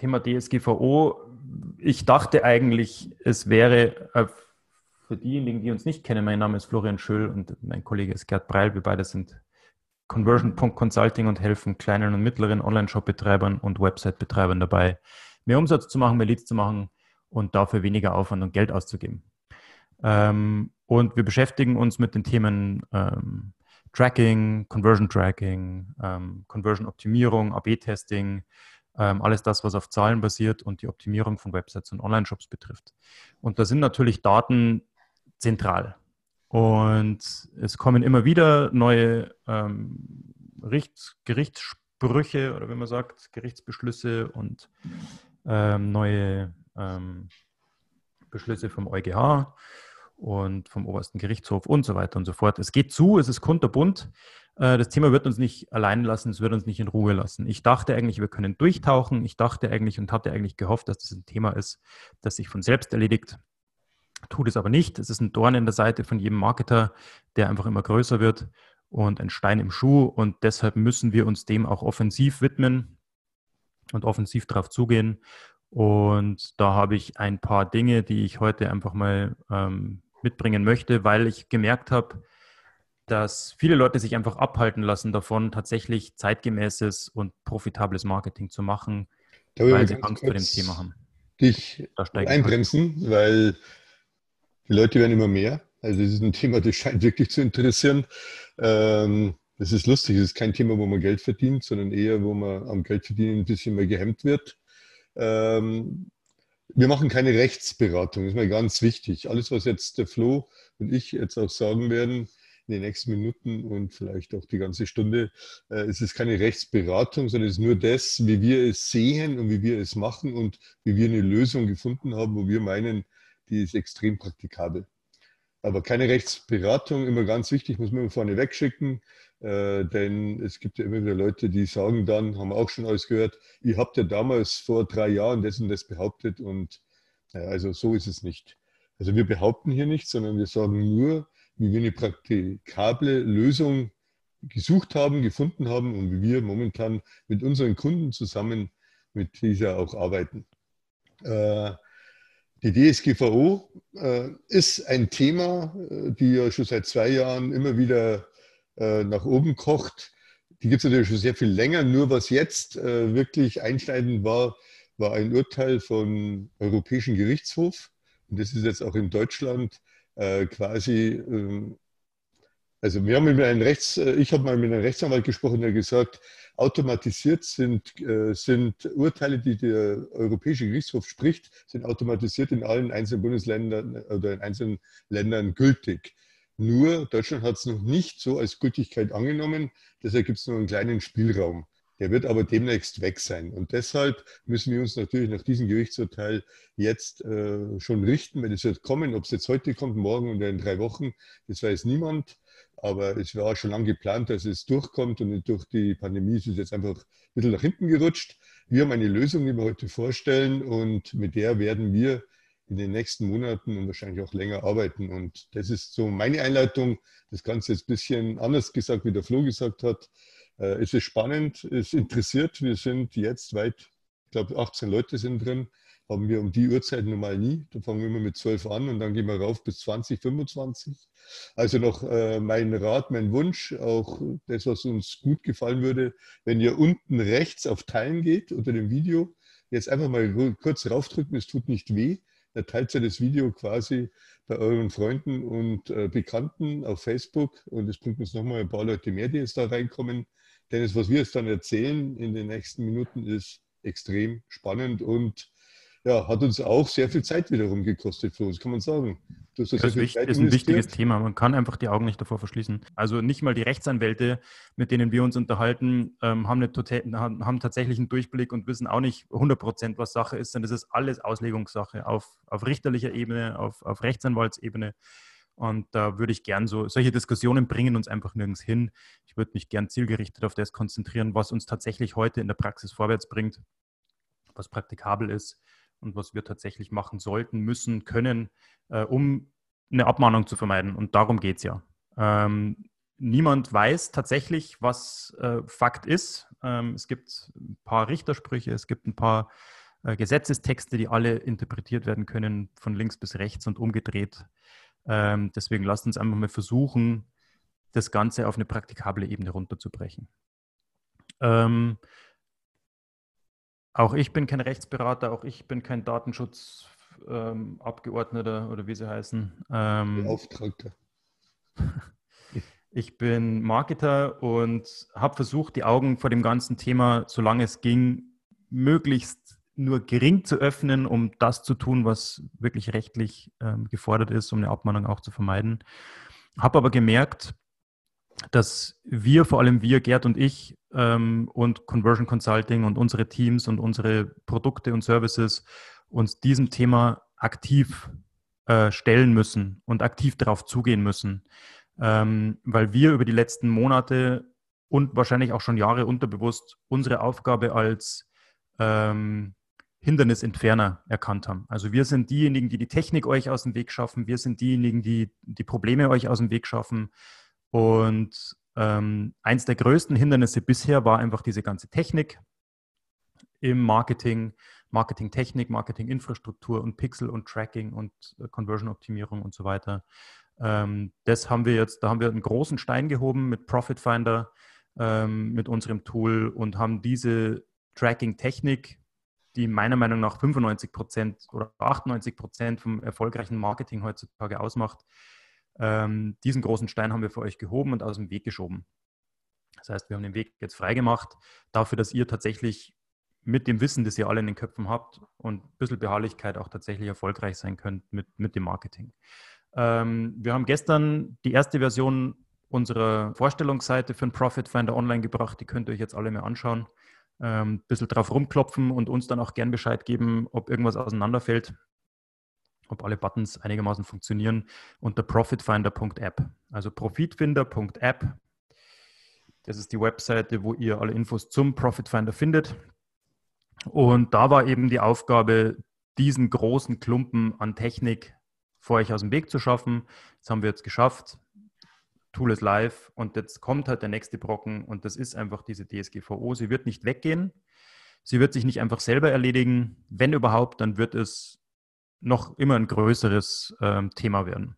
Thema DSGVO. Ich dachte eigentlich, es wäre äh, für diejenigen, die uns nicht kennen, mein Name ist Florian Schöll und mein Kollege ist Gerd Breil. Wir beide sind Conversion.consulting und helfen kleinen und mittleren Online-Shop-Betreibern und Website-Betreibern dabei, mehr Umsatz zu machen, mehr Leads zu machen und dafür weniger Aufwand und Geld auszugeben. Ähm, und wir beschäftigen uns mit den Themen ähm, Tracking, Conversion Tracking, ähm, Conversion Optimierung, AB-Testing, ähm, alles das, was auf Zahlen basiert und die Optimierung von Websites und Online-Shops betrifft. Und da sind natürlich Daten zentral. Und es kommen immer wieder neue ähm, Gerichts, Gerichtssprüche oder wenn man sagt, Gerichtsbeschlüsse und ähm, neue ähm, Beschlüsse vom EuGH und vom obersten Gerichtshof und so weiter und so fort. Es geht zu, es ist kunterbunt. Äh, das Thema wird uns nicht allein lassen, es wird uns nicht in Ruhe lassen. Ich dachte eigentlich, wir können durchtauchen. Ich dachte eigentlich und hatte eigentlich gehofft, dass das ein Thema ist, das sich von selbst erledigt tut es aber nicht. Es ist ein Dorn in der Seite von jedem Marketer, der einfach immer größer wird und ein Stein im Schuh. Und deshalb müssen wir uns dem auch offensiv widmen und offensiv darauf zugehen. Und da habe ich ein paar Dinge, die ich heute einfach mal ähm, mitbringen möchte, weil ich gemerkt habe, dass viele Leute sich einfach abhalten lassen davon, tatsächlich zeitgemäßes und profitables Marketing zu machen, weil sie Angst vor dem Thema haben. Dich einbremsen, weil die Leute werden immer mehr. Also es ist ein Thema, das scheint wirklich zu interessieren. Ähm, das ist lustig, es ist kein Thema, wo man Geld verdient, sondern eher, wo man am Geldverdienen ein bisschen mehr gehemmt wird. Ähm, wir machen keine Rechtsberatung, ist mir ganz wichtig. Alles, was jetzt der Flo und ich jetzt auch sagen werden in den nächsten Minuten und vielleicht auch die ganze Stunde, äh, es ist keine Rechtsberatung, sondern es ist nur das, wie wir es sehen und wie wir es machen und wie wir eine Lösung gefunden haben, wo wir meinen, die ist extrem praktikabel. Aber keine Rechtsberatung, immer ganz wichtig, muss man vorne wegschicken, äh, denn es gibt ja immer wieder Leute, die sagen dann, haben auch schon alles gehört, ihr habt ja damals vor drei Jahren das und das behauptet und ja, also so ist es nicht. Also wir behaupten hier nichts, sondern wir sagen nur, wie wir eine praktikable Lösung gesucht haben, gefunden haben und wie wir momentan mit unseren Kunden zusammen mit dieser auch arbeiten. Äh, die DSGVO äh, ist ein Thema, äh, die ja schon seit zwei Jahren immer wieder äh, nach oben kocht. Die gibt es natürlich schon sehr viel länger. Nur was jetzt äh, wirklich einschneidend war, war ein Urteil vom Europäischen Gerichtshof. Und das ist jetzt auch in Deutschland äh, quasi ähm, also wir haben mit einem Rechts, äh, ich habe mal mit einem Rechtsanwalt gesprochen, der gesagt, automatisiert sind, äh, sind Urteile, die der Europäische Gerichtshof spricht, sind automatisiert in allen einzelnen Bundesländern oder in einzelnen Ländern gültig. Nur Deutschland hat es noch nicht so als Gültigkeit angenommen, deshalb gibt es noch einen kleinen Spielraum. Der wird aber demnächst weg sein. Und deshalb müssen wir uns natürlich nach diesem Gerichtsurteil jetzt äh, schon richten, wenn es wird kommen, ob es jetzt heute kommt, morgen oder in drei Wochen, das weiß niemand. Aber es war schon lange geplant, dass es durchkommt und durch die Pandemie ist es jetzt einfach ein bisschen nach hinten gerutscht. Wir haben eine Lösung, die wir heute vorstellen und mit der werden wir in den nächsten Monaten und wahrscheinlich auch länger arbeiten. Und das ist so meine Einleitung. Das Ganze ist ein bisschen anders gesagt, wie der Flo gesagt hat. Äh, es ist spannend, es interessiert. Wir sind jetzt weit, ich glaube 18 Leute sind drin haben wir um die Uhrzeit normal nie. Da fangen wir immer mit 12 an und dann gehen wir rauf bis 20, 25. Also noch äh, mein Rat, mein Wunsch, auch das, was uns gut gefallen würde, wenn ihr unten rechts auf Teilen geht unter dem Video, jetzt einfach mal kurz raufdrücken, es tut nicht weh. Da teilt ihr das Video quasi bei euren Freunden und äh, Bekannten auf Facebook und es bringt uns nochmal ein paar Leute mehr, die jetzt da reinkommen. Denn das, was wir jetzt dann erzählen in den nächsten Minuten, ist extrem spannend und ja, hat uns auch sehr viel Zeit wiederum gekostet für uns, kann man sagen. Das, das ist, ein wichtiges Thema. Man kann einfach die Augen nicht davor verschließen. Also nicht mal die Rechtsanwälte, mit denen wir uns unterhalten, ähm, haben, eine, haben, tatsächlich einen Durchblick und wissen auch nicht 100 Prozent, was Sache ist, sondern das ist alles Auslegungssache auf, auf richterlicher Ebene, auf, auf Rechtsanwaltsebene. Und da würde ich gern so, solche Diskussionen bringen uns einfach nirgends hin. Ich würde mich gern zielgerichtet auf das konzentrieren, was uns tatsächlich heute in der Praxis vorwärts bringt, was praktikabel ist und was wir tatsächlich machen sollten, müssen, können, äh, um eine Abmahnung zu vermeiden. Und darum geht es ja. Ähm, niemand weiß tatsächlich, was äh, Fakt ist. Ähm, es gibt ein paar Richtersprüche, es gibt ein paar äh, Gesetzestexte, die alle interpretiert werden können, von links bis rechts und umgedreht. Ähm, deswegen lasst uns einfach mal versuchen, das Ganze auf eine praktikable Ebene runterzubrechen. Ähm, auch ich bin kein Rechtsberater, auch ich bin kein Datenschutzabgeordneter ähm, oder wie sie heißen. Ähm, Beauftragter. Ich bin Marketer und habe versucht, die Augen vor dem ganzen Thema, solange es ging, möglichst nur gering zu öffnen, um das zu tun, was wirklich rechtlich ähm, gefordert ist, um eine Abmahnung auch zu vermeiden. Habe aber gemerkt, dass wir, vor allem wir, Gerd und ich ähm, und Conversion Consulting und unsere Teams und unsere Produkte und Services uns diesem Thema aktiv äh, stellen müssen und aktiv darauf zugehen müssen, ähm, weil wir über die letzten Monate und wahrscheinlich auch schon Jahre unterbewusst unsere Aufgabe als ähm, Hindernisentferner erkannt haben. Also wir sind diejenigen, die die Technik euch aus dem Weg schaffen. Wir sind diejenigen, die die Probleme euch aus dem Weg schaffen. Und ähm, eins der größten Hindernisse bisher war einfach diese ganze Technik im Marketing, Marketingtechnik, Marketinginfrastruktur und Pixel und Tracking und äh, Conversion-Optimierung und so weiter. Ähm, das haben wir jetzt, da haben wir einen großen Stein gehoben mit Profit Finder, ähm, mit unserem Tool und haben diese Tracking-Technik die meiner Meinung nach 95 Prozent oder 98 Prozent vom erfolgreichen Marketing heutzutage ausmacht. Ähm, diesen großen Stein haben wir für euch gehoben und aus dem Weg geschoben. Das heißt, wir haben den Weg jetzt freigemacht dafür, dass ihr tatsächlich mit dem Wissen, das ihr alle in den Köpfen habt und ein bisschen Beharrlichkeit auch tatsächlich erfolgreich sein könnt mit, mit dem Marketing. Ähm, wir haben gestern die erste Version unserer Vorstellungsseite für den Profit Finder online gebracht. Die könnt ihr euch jetzt alle mal anschauen ein ähm, bisschen drauf rumklopfen und uns dann auch gern Bescheid geben, ob irgendwas auseinanderfällt, ob alle Buttons einigermaßen funktionieren unter profitfinder.app. Also profitfinder.app. Das ist die Webseite, wo ihr alle Infos zum Profitfinder findet. Und da war eben die Aufgabe, diesen großen Klumpen an Technik vor euch aus dem Weg zu schaffen. Das haben wir jetzt geschafft. Tool ist live und jetzt kommt halt der nächste Brocken und das ist einfach diese DSGVO. Sie wird nicht weggehen. Sie wird sich nicht einfach selber erledigen. Wenn überhaupt, dann wird es noch immer ein größeres ähm, Thema werden.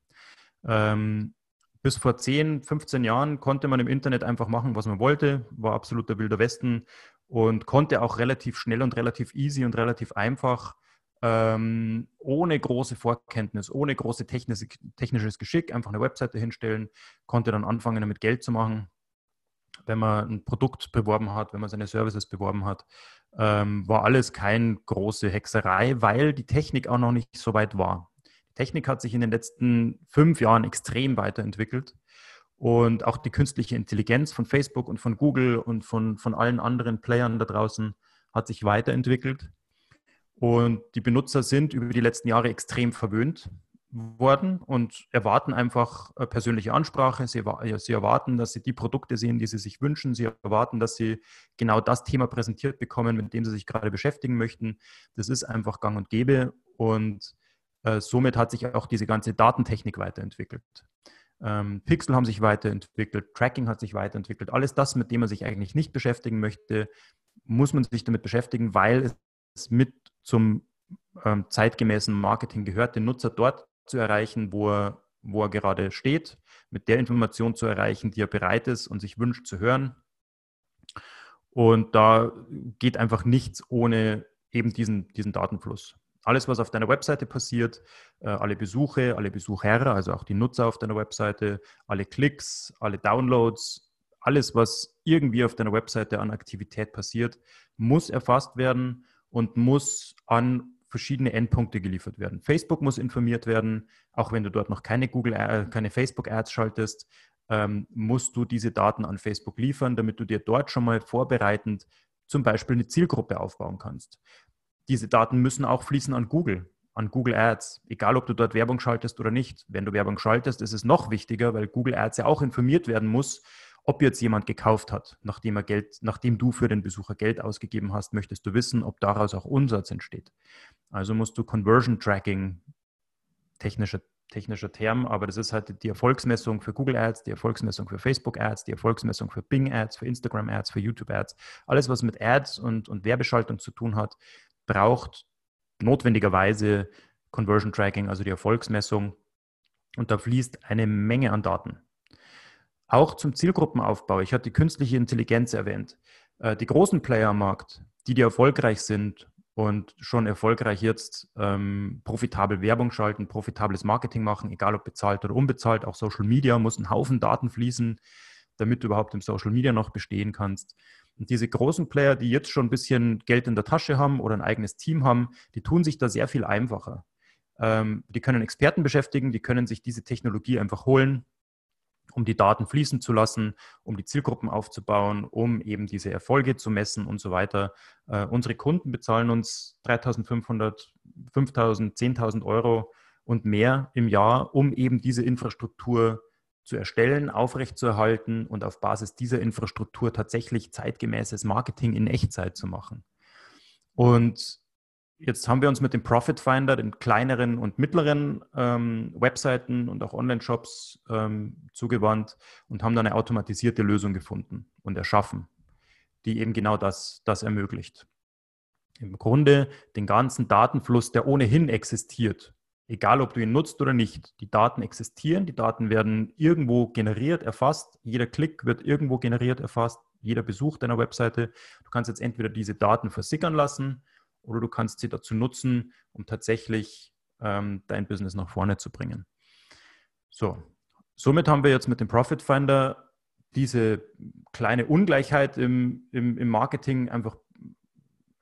Ähm, bis vor 10, 15 Jahren konnte man im Internet einfach machen, was man wollte, war absoluter wilder Westen und konnte auch relativ schnell und relativ easy und relativ einfach ähm, ohne große Vorkenntnis, ohne große technische, technisches Geschick einfach eine Webseite hinstellen, konnte dann anfangen, damit Geld zu machen. Wenn man ein Produkt beworben hat, wenn man seine Services beworben hat, ähm, war alles keine große Hexerei, weil die Technik auch noch nicht so weit war. Die Technik hat sich in den letzten fünf Jahren extrem weiterentwickelt. Und auch die künstliche Intelligenz von Facebook und von Google und von, von allen anderen Playern da draußen hat sich weiterentwickelt. Und die Benutzer sind über die letzten Jahre extrem verwöhnt worden und erwarten einfach persönliche Ansprache. Sie, sie, erwarten, dass sie die Produkte sehen, die sie sich wünschen. Sie erwarten, dass sie genau das Thema präsentiert bekommen, mit dem sie sich gerade beschäftigen möchten. Das ist einfach gang und gäbe und äh, somit hat sich auch diese ganze Datentechnik weiterentwickelt. Ähm, Pixel haben sich weiterentwickelt, Tracking hat sich weiterentwickelt. Alles das, mit dem man sich eigentlich nicht beschäftigen möchte, muss man sich damit beschäftigen, weil es mit zum ähm, zeitgemäßen Marketing gehört, den Nutzer dort zu erreichen, wo er, wo er gerade steht, mit der Information zu erreichen, die er bereit ist und sich wünscht zu hören. Und da geht einfach nichts ohne eben diesen, diesen Datenfluss. Alles, was auf deiner Webseite passiert, äh, alle Besuche, alle Besucher, also auch die Nutzer auf deiner Webseite, alle Klicks, alle Downloads, alles, was irgendwie auf deiner Webseite an Aktivität passiert, muss erfasst werden und muss an verschiedene Endpunkte geliefert werden. Facebook muss informiert werden, auch wenn du dort noch keine Google, äh, keine Facebook-Ads schaltest, ähm, musst du diese Daten an Facebook liefern, damit du dir dort schon mal vorbereitend zum Beispiel eine Zielgruppe aufbauen kannst. Diese Daten müssen auch fließen an Google, an Google Ads, egal ob du dort Werbung schaltest oder nicht. Wenn du Werbung schaltest, ist es noch wichtiger, weil Google Ads ja auch informiert werden muss, ob jetzt jemand gekauft hat, nachdem er Geld, nachdem du für den Besucher Geld ausgegeben hast, möchtest du wissen, ob daraus auch Umsatz entsteht. Also musst du Conversion Tracking, technischer, technischer Term, aber das ist halt die Erfolgsmessung für Google Ads, die Erfolgsmessung für Facebook Ads, die Erfolgsmessung für Bing Ads, für Instagram Ads, für YouTube Ads. Alles, was mit Ads und, und Werbeschaltung zu tun hat, braucht notwendigerweise Conversion Tracking, also die Erfolgsmessung. Und da fließt eine Menge an Daten. Auch zum Zielgruppenaufbau. Ich hatte die künstliche Intelligenz erwähnt. Äh, die großen Player am Markt, die, die erfolgreich sind und schon erfolgreich jetzt ähm, profitabel Werbung schalten, profitables Marketing machen, egal ob bezahlt oder unbezahlt, auch Social Media muss ein Haufen Daten fließen, damit du überhaupt im Social Media noch bestehen kannst. Und diese großen Player, die jetzt schon ein bisschen Geld in der Tasche haben oder ein eigenes Team haben, die tun sich da sehr viel einfacher. Ähm, die können Experten beschäftigen, die können sich diese Technologie einfach holen, um die Daten fließen zu lassen, um die Zielgruppen aufzubauen, um eben diese Erfolge zu messen und so weiter. Äh, unsere Kunden bezahlen uns 3.500, 5.000, 10.000 Euro und mehr im Jahr, um eben diese Infrastruktur zu erstellen, aufrechtzuerhalten und auf Basis dieser Infrastruktur tatsächlich zeitgemäßes Marketing in Echtzeit zu machen. Und Jetzt haben wir uns mit dem Profit Finder, den kleineren und mittleren ähm, Webseiten und auch Online-Shops ähm, zugewandt und haben dann eine automatisierte Lösung gefunden und erschaffen, die eben genau das, das ermöglicht. Im Grunde den ganzen Datenfluss, der ohnehin existiert, egal ob du ihn nutzt oder nicht, die Daten existieren, die Daten werden irgendwo generiert, erfasst, jeder Klick wird irgendwo generiert, erfasst, jeder Besuch deiner Webseite. Du kannst jetzt entweder diese Daten versickern lassen oder du kannst sie dazu nutzen, um tatsächlich ähm, dein Business nach vorne zu bringen. So, somit haben wir jetzt mit dem Profit Finder diese kleine Ungleichheit im, im, im Marketing einfach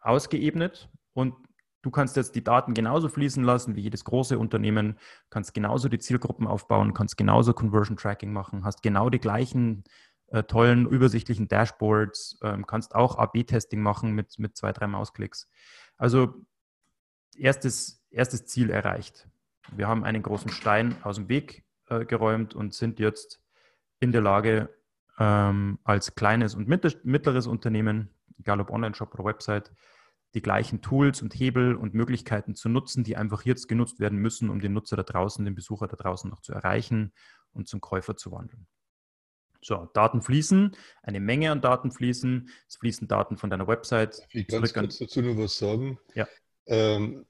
ausgeebnet und du kannst jetzt die Daten genauso fließen lassen wie jedes große Unternehmen, kannst genauso die Zielgruppen aufbauen, kannst genauso Conversion Tracking machen, hast genau die gleichen äh, tollen, übersichtlichen Dashboards, ähm, kannst auch AB-Testing machen mit, mit zwei, drei Mausklicks. Also erstes, erstes Ziel erreicht. Wir haben einen großen Stein aus dem Weg äh, geräumt und sind jetzt in der Lage, ähm, als kleines und mittleres Unternehmen, egal ob Online-Shop oder Website, die gleichen Tools und Hebel und Möglichkeiten zu nutzen, die einfach jetzt genutzt werden müssen, um den Nutzer da draußen, den Besucher da draußen noch zu erreichen und zum Käufer zu wandeln. So, Daten fließen, eine Menge an Daten fließen. Es fließen Daten von deiner Website. Ich kann kurz dazu nur was sagen. Ja. Ähm,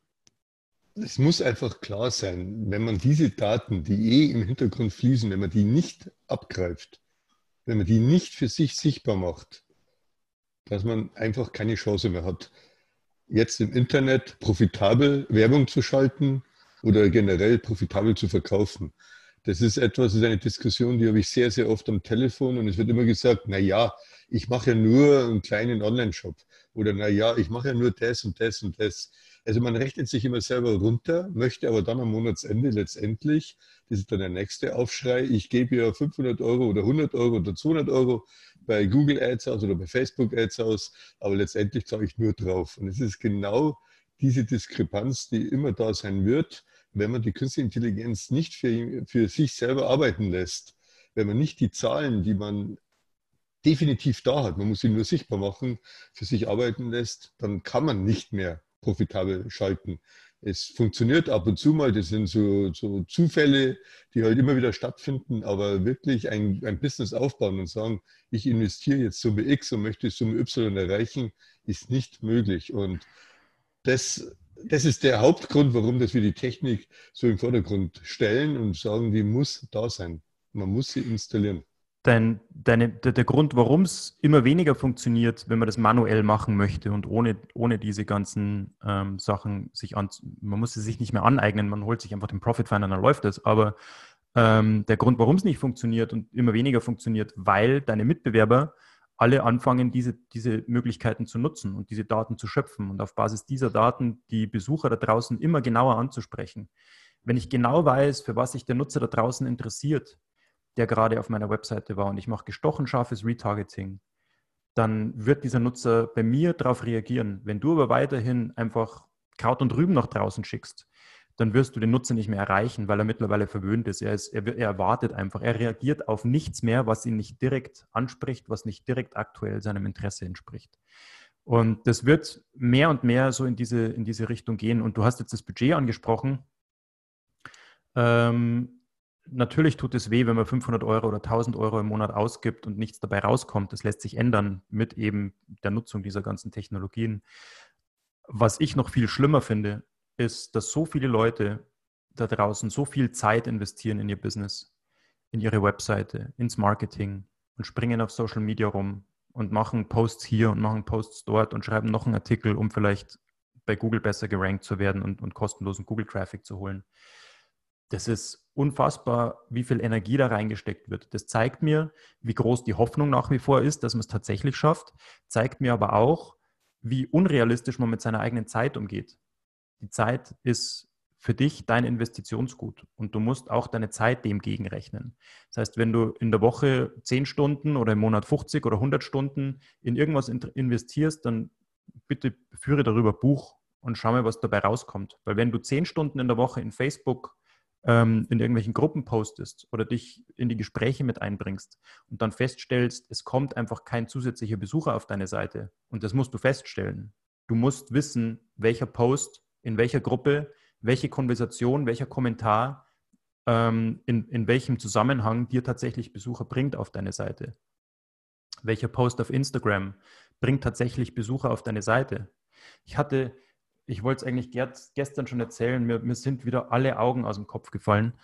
es muss einfach klar sein, wenn man diese Daten, die eh im Hintergrund fließen, wenn man die nicht abgreift, wenn man die nicht für sich sichtbar macht, dass man einfach keine Chance mehr hat, jetzt im Internet profitabel Werbung zu schalten oder generell profitabel zu verkaufen. Das ist etwas, das ist eine Diskussion, die habe ich sehr, sehr oft am Telefon und es wird immer gesagt, na ja, ich mache ja nur einen kleinen Online-Shop oder na ja, ich mache ja nur das und das und das. Also man rechnet sich immer selber runter, möchte aber dann am Monatsende letztendlich, das ist dann der nächste Aufschrei, ich gebe ja 500 Euro oder 100 Euro oder 200 Euro bei Google Ads aus oder bei Facebook Ads aus, aber letztendlich zahle ich nur drauf. Und es ist genau diese Diskrepanz, die immer da sein wird wenn man die künstliche Intelligenz nicht für, für sich selber arbeiten lässt, wenn man nicht die Zahlen, die man definitiv da hat, man muss sie nur sichtbar machen, für sich arbeiten lässt, dann kann man nicht mehr profitabel schalten. Es funktioniert ab und zu mal, das sind so, so Zufälle, die halt immer wieder stattfinden, aber wirklich ein, ein Business aufbauen und sagen, ich investiere jetzt Summe X und möchte Summe Y erreichen, ist nicht möglich. Und das das ist der Hauptgrund, warum dass wir die Technik so im Vordergrund stellen und sagen, die muss da sein. Man muss sie installieren. Dein, deine, der, der Grund, warum es immer weniger funktioniert, wenn man das manuell machen möchte und ohne, ohne diese ganzen ähm, Sachen sich an, man muss sie sich nicht mehr aneignen, man holt sich einfach den Profit Finder, dann läuft es. Aber ähm, der Grund, warum es nicht funktioniert und immer weniger funktioniert, weil deine Mitbewerber alle anfangen, diese, diese Möglichkeiten zu nutzen und diese Daten zu schöpfen und auf Basis dieser Daten die Besucher da draußen immer genauer anzusprechen. Wenn ich genau weiß, für was sich der Nutzer da draußen interessiert, der gerade auf meiner Webseite war und ich mache gestochen scharfes Retargeting, dann wird dieser Nutzer bei mir darauf reagieren. Wenn du aber weiterhin einfach Kraut und Rüben nach draußen schickst, dann wirst du den Nutzer nicht mehr erreichen, weil er mittlerweile verwöhnt ist. Er, ist, er, er erwartet einfach, er reagiert auf nichts mehr, was ihn nicht direkt anspricht, was nicht direkt aktuell seinem Interesse entspricht. Und das wird mehr und mehr so in diese, in diese Richtung gehen. Und du hast jetzt das Budget angesprochen. Ähm, natürlich tut es weh, wenn man 500 Euro oder 1000 Euro im Monat ausgibt und nichts dabei rauskommt. Das lässt sich ändern mit eben der Nutzung dieser ganzen Technologien. Was ich noch viel schlimmer finde, ist, dass so viele Leute da draußen so viel Zeit investieren in ihr Business, in ihre Webseite, ins Marketing und springen auf Social Media rum und machen Posts hier und machen Posts dort und schreiben noch einen Artikel, um vielleicht bei Google besser gerankt zu werden und, und kostenlosen Google-Traffic zu holen. Das ist unfassbar, wie viel Energie da reingesteckt wird. Das zeigt mir, wie groß die Hoffnung nach wie vor ist, dass man es tatsächlich schafft, zeigt mir aber auch, wie unrealistisch man mit seiner eigenen Zeit umgeht die Zeit ist für dich dein Investitionsgut und du musst auch deine Zeit dem gegenrechnen. Das heißt, wenn du in der Woche 10 Stunden oder im Monat 50 oder 100 Stunden in irgendwas investierst, dann bitte führe darüber Buch und schau mal, was dabei rauskommt. Weil wenn du 10 Stunden in der Woche in Facebook ähm, in irgendwelchen Gruppen postest oder dich in die Gespräche mit einbringst und dann feststellst, es kommt einfach kein zusätzlicher Besucher auf deine Seite und das musst du feststellen. Du musst wissen, welcher Post in welcher Gruppe, welche Konversation, welcher Kommentar, ähm, in, in welchem Zusammenhang dir tatsächlich Besucher bringt auf deine Seite. Welcher Post auf Instagram bringt tatsächlich Besucher auf deine Seite. Ich hatte, ich wollte es eigentlich gestern schon erzählen, mir, mir sind wieder alle Augen aus dem Kopf gefallen.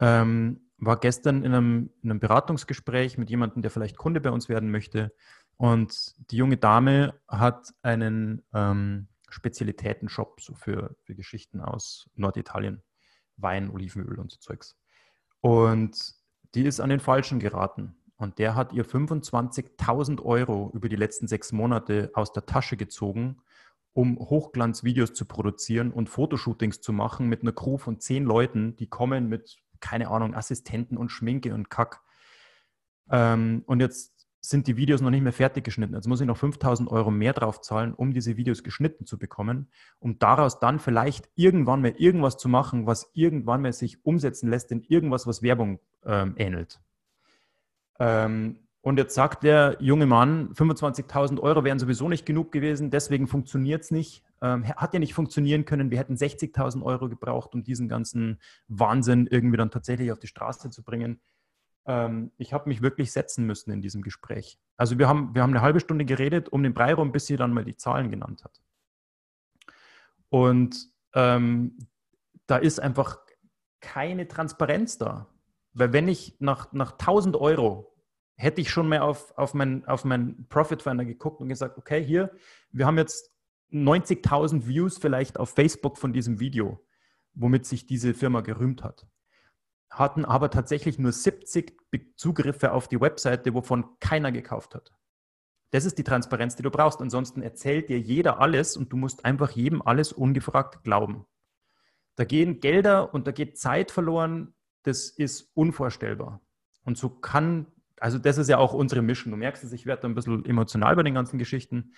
Ähm, war gestern in einem, in einem Beratungsgespräch mit jemandem, der vielleicht Kunde bei uns werden möchte. Und die junge Dame hat einen ähm, Spezialitäten-Shop so für, für Geschichten aus Norditalien. Wein, Olivenöl und so Zeugs. Und die ist an den Falschen geraten. Und der hat ihr 25.000 Euro über die letzten sechs Monate aus der Tasche gezogen, um Hochglanzvideos zu produzieren und Fotoshootings zu machen mit einer Crew von zehn Leuten, die kommen mit, keine Ahnung, Assistenten und Schminke und Kack. Ähm, und jetzt sind die Videos noch nicht mehr fertig geschnitten. Jetzt muss ich noch 5000 Euro mehr drauf zahlen, um diese Videos geschnitten zu bekommen, um daraus dann vielleicht irgendwann mal irgendwas zu machen, was irgendwann mal sich umsetzen lässt in irgendwas, was Werbung ähm, ähnelt. Ähm, und jetzt sagt der junge Mann, 25.000 Euro wären sowieso nicht genug gewesen, deswegen funktioniert es nicht. Ähm, hat ja nicht funktionieren können. Wir hätten 60.000 Euro gebraucht, um diesen ganzen Wahnsinn irgendwie dann tatsächlich auf die Straße zu bringen ähm, ich habe mich wirklich setzen müssen in diesem Gespräch. Also wir haben, wir haben eine halbe Stunde geredet um den Brei rum, bis sie dann mal die Zahlen genannt hat. Und ähm, da ist einfach keine Transparenz da. Weil wenn ich nach, nach 1000 Euro hätte ich schon mal auf, auf meinen auf mein Profit Finder geguckt und gesagt, okay, hier, wir haben jetzt 90.000 Views vielleicht auf Facebook von diesem Video, womit sich diese Firma gerühmt hat hatten aber tatsächlich nur 70 Zugriffe auf die Webseite, wovon keiner gekauft hat. Das ist die Transparenz, die du brauchst. Ansonsten erzählt dir jeder alles und du musst einfach jedem alles ungefragt glauben. Da gehen Gelder und da geht Zeit verloren. Das ist unvorstellbar. Und so kann, also das ist ja auch unsere Mission. Du merkst es, ich werde da ein bisschen emotional bei den ganzen Geschichten.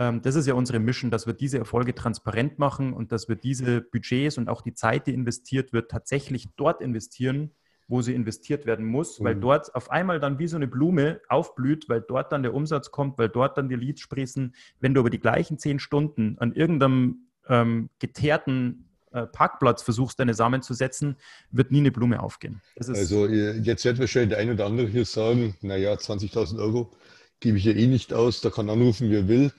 Ähm, das ist ja unsere Mission, dass wir diese Erfolge transparent machen und dass wir diese Budgets und auch die Zeit, die investiert wird, tatsächlich dort investieren, wo sie investiert werden muss, mhm. weil dort auf einmal dann wie so eine Blume aufblüht, weil dort dann der Umsatz kommt, weil dort dann die Leads sprießen. Wenn du aber die gleichen zehn Stunden an irgendeinem ähm, geteerten äh, Parkplatz versuchst, deine Samen zu setzen, wird nie eine Blume aufgehen. also jetzt wird wahrscheinlich der ein oder andere hier sagen, naja, 20.000 Euro gebe ich ja eh nicht aus, da kann anrufen, wer will.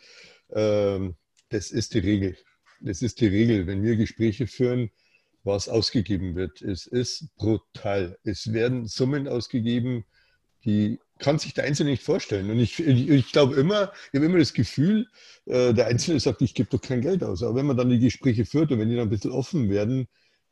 Ähm, das ist die Regel. Das ist die Regel. Wenn wir Gespräche führen, was ausgegeben wird, es ist brutal. Es werden Summen ausgegeben, die kann sich der Einzelne nicht vorstellen. Und ich, ich, ich glaube immer, ich habe immer das Gefühl, äh, der Einzelne sagt, ich gebe doch kein Geld aus. Aber wenn man dann die Gespräche führt und wenn die dann ein bisschen offen werden,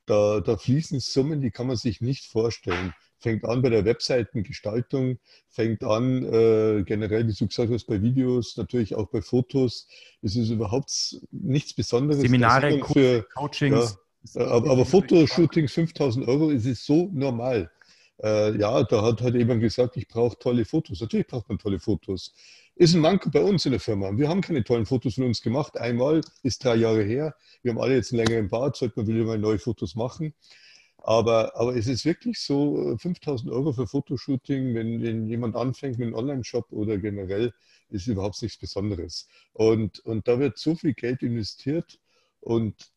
da, da fließen Summen, die kann man sich nicht vorstellen. Fängt an bei der Webseitengestaltung, fängt an äh, generell, wie du gesagt hast, bei Videos, natürlich auch bei Fotos. Es ist überhaupt nichts Besonderes. Seminare, für, Coachings. Ja, aber, aber Fotoshootings 5000 Euro, es ist so normal. Äh, ja, da hat halt jemand gesagt, ich brauche tolle Fotos. Natürlich braucht man tolle Fotos. Ist ein Manko bei uns in der Firma. Wir haben keine tollen Fotos von uns gemacht. Einmal ist drei Jahre her. Wir haben alle jetzt einen längeren Bart, sollte man wieder mal neue Fotos machen. Aber, aber es ist wirklich so, 5000 Euro für Fotoshooting, wenn, wenn jemand anfängt mit einem Online-Shop oder generell, ist überhaupt nichts Besonderes. Und, und da wird so viel Geld investiert und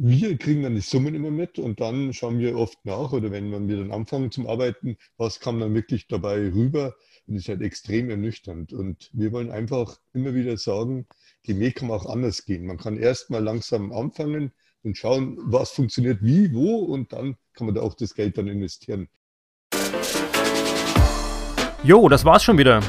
wir kriegen dann die Summen immer mit und dann schauen wir oft nach oder wenn wir dann anfangen zum Arbeiten, was kam dann wirklich dabei rüber und ist halt extrem ernüchternd. Und wir wollen einfach immer wieder sagen, die Weg kann auch anders gehen. Man kann erst mal langsam anfangen und schauen, was funktioniert wie, wo und dann kann man da auch das Geld dann investieren. Jo, das war's schon wieder.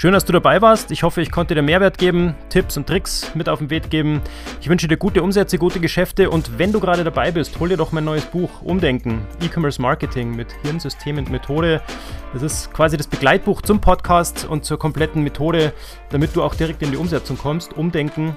Schön, dass du dabei warst. Ich hoffe, ich konnte dir Mehrwert geben, Tipps und Tricks mit auf den Weg geben. Ich wünsche dir gute Umsätze, gute Geschäfte und wenn du gerade dabei bist, hol dir doch mein neues Buch Umdenken, E-Commerce Marketing mit Hirnsystem und Methode. Das ist quasi das Begleitbuch zum Podcast und zur kompletten Methode, damit du auch direkt in die Umsetzung kommst. Umdenken